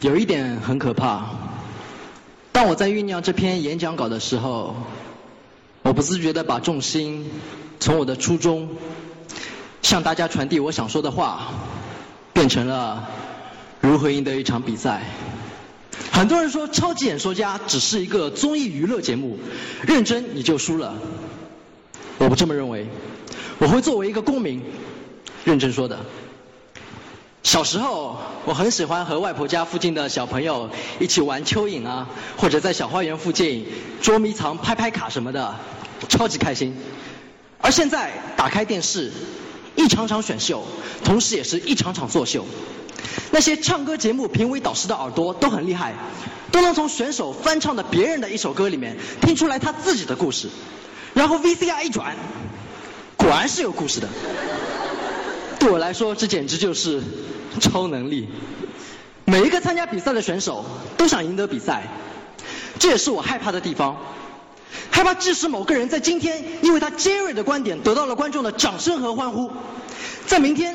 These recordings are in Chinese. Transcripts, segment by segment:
有一点很可怕。当我在酝酿这篇演讲稿的时候，我不自觉地把重心从我的初衷，向大家传递我想说的话，变成了如何赢得一场比赛。很多人说《超级演说家》只是一个综艺娱乐节目，认真你就输了。我不这么认为，我会作为一个公民，认真说的。小时候，我很喜欢和外婆家附近的小朋友一起玩蚯蚓啊，或者在小花园附近捉迷藏、拍拍卡什么的，超级开心。而现在，打开电视，一场场选秀，同时也是一场场作秀。那些唱歌节目评委导师的耳朵都很厉害，都能从选手翻唱的别人的一首歌里面听出来他自己的故事。然后 VCR 一转，果然是有故事的。对我来说，这简直就是超能力。每一个参加比赛的选手都想赢得比赛，这也是我害怕的地方。害怕致使某个人在今天因为他尖锐的观点得到了观众的掌声和欢呼，在明天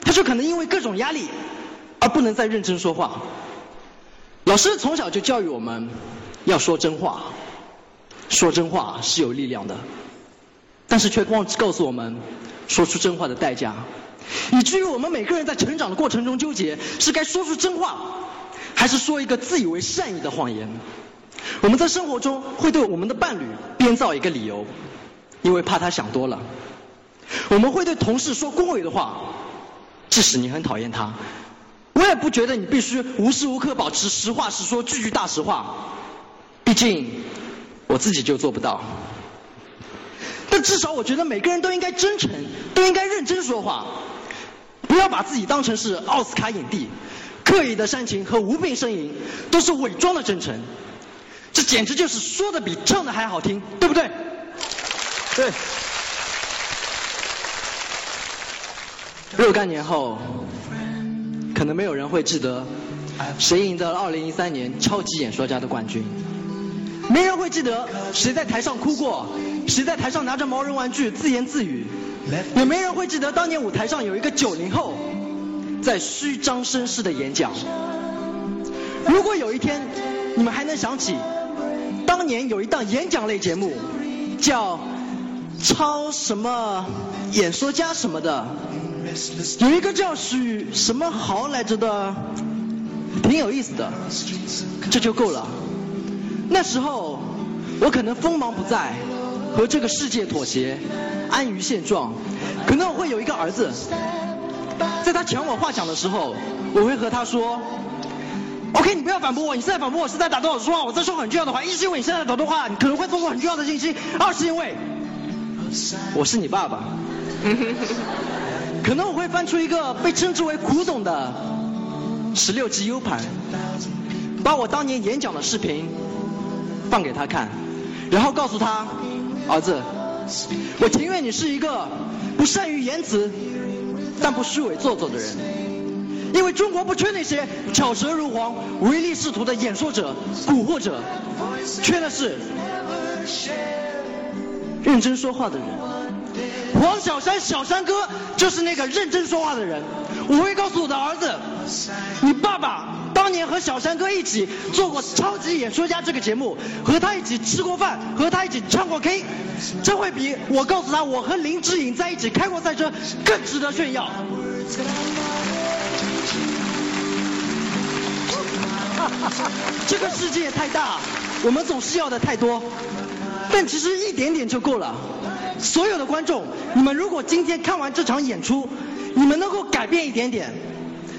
他就可能因为各种压力而不能再认真说话。老师从小就教育我们要说真话，说真话是有力量的，但是却忘记告诉我们说出真话的代价。以至于我们每个人在成长的过程中纠结，是该说出真话，还是说一个自以为善意的谎言？我们在生活中会对我们的伴侣编造一个理由，因为怕他想多了；我们会对同事说恭维的话，即使你很讨厌他，我也不觉得你必须无时无刻保持实话实说、句句大实话。毕竟我自己就做不到。但至少我觉得每个人都应该真诚，都应该认真说话。不要把自己当成是奥斯卡影帝，刻意的煽情和无病呻吟都是伪装的真诚，这简直就是说的比唱的还好听，对不对？对。若干年后，可能没有人会记得谁赢得了2013年超级演说家的冠军，没人会记得谁在台上哭过，谁在台上拿着毛绒玩具自言自语。也没人会记得当年舞台上有一个九零后在虚张声势的演讲。如果有一天你们还能想起当年有一档演讲类节目叫超什么演说家什么的，有一个叫许什么豪来着的，挺有意思的，这就够了。那时候我可能锋芒不在。和这个世界妥协，安于现状，可能我会有一个儿子，在他抢我话讲的时候，我会和他说：“OK，你不要反驳我，你现在反驳我是在打断我说话，我在说很重要的话。一是因为你现在打断话，你可能会错过很重要的信息；二是因为我是你爸爸，可能我会翻出一个被称之为古董的十六 G U 盘，把我当年演讲的视频放给他看，然后告诉他。”儿子，我情愿你是一个不善于言辞，但不虚伪做作的人，因为中国不缺那些巧舌如簧、唯利是图的演说者、蛊惑者，缺的是认真说话的人。黄小山，小山哥就是那个认真说话的人。我会告诉我的儿子，你爸爸。当年和小山哥一起做过《超级演说家》这个节目，和他一起吃过饭，和他一起唱过 K，这会比我告诉他我和林志颖在一起开过赛车更值得炫耀。这个世界太大，我们总是要的太多，但其实一点点就够了。所有的观众，你们如果今天看完这场演出，你们能够改变一点点。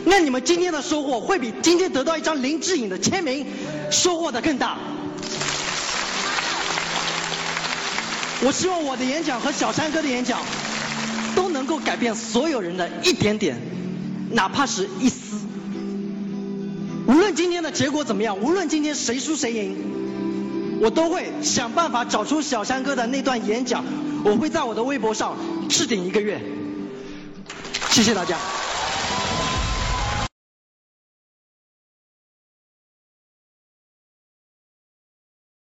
那你们今天的收获会比今天得到一张林志颖的签名收获的更大。我希望我的演讲和小山哥的演讲都能够改变所有人的一点点，哪怕是一丝。无论今天的结果怎么样，无论今天谁输谁赢，我都会想办法找出小山哥的那段演讲，我会在我的微博上置顶一个月。谢谢大家。